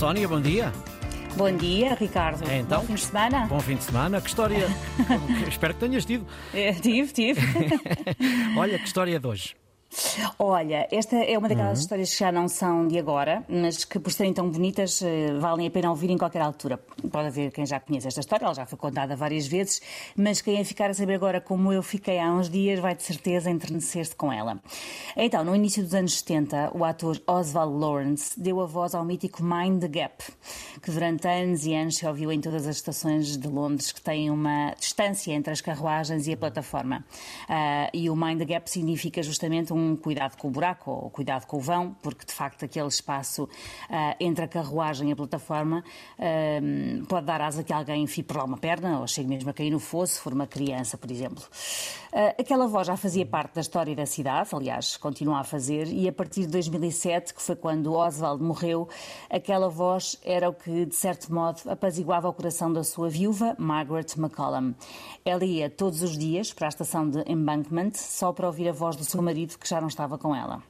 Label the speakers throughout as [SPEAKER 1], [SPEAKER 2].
[SPEAKER 1] Sónia, bom dia.
[SPEAKER 2] Bom dia, Ricardo.
[SPEAKER 1] É, então?
[SPEAKER 2] Bom fim de semana?
[SPEAKER 1] Bom fim de semana. Que história. Espero que tenhas tido.
[SPEAKER 2] É, tive, tive.
[SPEAKER 1] Olha, que história de hoje.
[SPEAKER 2] Olha, esta é uma daquelas uhum. histórias que já não são de agora, mas que por serem tão bonitas eh, valem a pena ouvir em qualquer altura. Pode haver quem já conhece esta história, ela já foi contada várias vezes, mas quem a ficar a saber agora como eu fiquei há uns dias vai de certeza enternecer-se com ela. Então, no início dos anos 70, o ator Oswald Lawrence deu a voz ao mítico Mind the Gap, que durante anos e anos se ouviu em todas as estações de Londres que têm uma distância entre as carruagens e a plataforma. Uh, e o Mind the Gap significa justamente um um cuidado com o buraco ou cuidado com o vão, porque de facto aquele espaço uh, entre a carruagem e a plataforma uh, pode dar asa que alguém enfie por lá uma perna ou chegue mesmo a cair no fosso, se for uma criança, por exemplo. Uh, aquela voz já fazia parte da história da cidade, aliás, continua a fazer, e a partir de 2007, que foi quando Oswald morreu, aquela voz era o que, de certo modo, apaziguava o coração da sua viúva, Margaret McCollum. Ela ia todos os dias para a estação de Embankment só para ouvir a voz do seu marido, que já não estava com ela.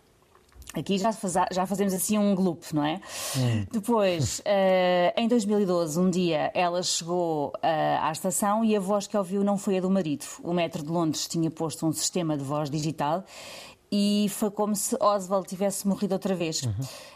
[SPEAKER 2] Aqui já, faz, já, fazemos assim um loop, não é? Hum. Depois, uh, em 2012, um dia, ela chegou uh, à estação e a voz que ouviu não foi a do marido. O metro de Londres tinha posto um sistema de voz digital e foi como se Oswald tivesse morrido outra vez. Uhum.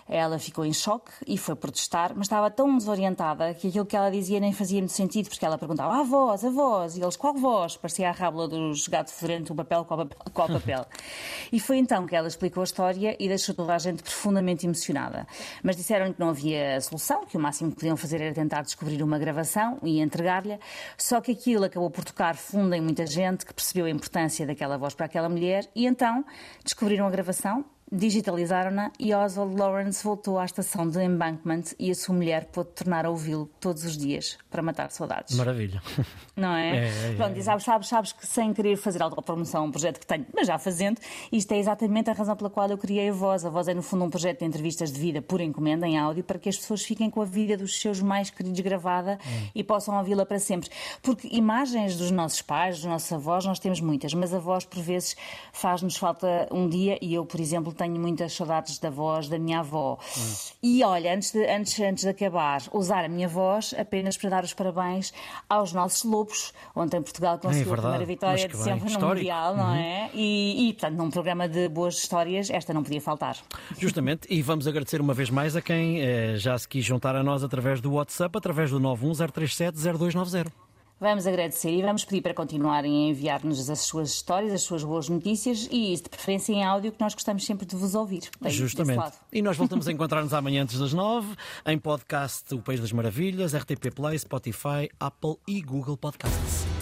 [SPEAKER 2] Ela ficou em choque e foi protestar, mas estava tão desorientada que aquilo que ela dizia nem fazia muito sentido, porque ela perguntava: a voz, a voz, e eles: qual voz? Parecia a rábula dos gatos fedorento, o papel, qual papel? Qual papel? e foi então que ela explicou a história e deixou toda a gente profundamente emocionada. Mas disseram que não havia solução, que o máximo que podiam fazer era tentar descobrir uma gravação e entregar-lhe, só que aquilo acabou por tocar fundo em muita gente que percebeu a importância daquela voz para aquela mulher e então descobriram a gravação digitalizaram-na e Oswald Lawrence voltou à estação de Embankment e a sua mulher pôde tornar a ouvi-lo todos os dias para matar saudades.
[SPEAKER 1] Maravilha.
[SPEAKER 2] Não é? é, é Pronto, é. e sabes, sabes, sabes que sem querer fazer autopromoção um projeto que tenho, mas já fazendo, isto é exatamente a razão pela qual eu criei a Voz. A Voz é, no fundo, um projeto de entrevistas de vida por encomenda em áudio para que as pessoas fiquem com a vida dos seus mais queridos gravada hum. e possam ouvi-la para sempre. Porque imagens dos nossos pais, dos nossos avós, nós temos muitas, mas a voz, por vezes, faz-nos falta um dia e eu, por exemplo, tenho muitas saudades da voz da minha avó. Hum. E olha, antes de, antes, antes de acabar, usar a minha voz apenas para dar os parabéns aos nossos lobos. Ontem Portugal conseguiu é a primeira vitória de sempre no Mundial, não uhum. é? E, e, portanto, num programa de boas histórias, esta não podia faltar.
[SPEAKER 1] Justamente, e vamos agradecer uma vez mais a quem eh, já se quis juntar a nós através do WhatsApp, através do 910370290.
[SPEAKER 2] Vamos agradecer e vamos pedir para continuarem a enviar-nos as suas histórias, as suas boas notícias e, de preferência, em áudio, que nós gostamos sempre de vos ouvir.
[SPEAKER 1] Bem, Justamente. E nós voltamos a encontrar-nos amanhã antes das nove, em podcast O País das Maravilhas, RTP Play, Spotify, Apple e Google Podcasts.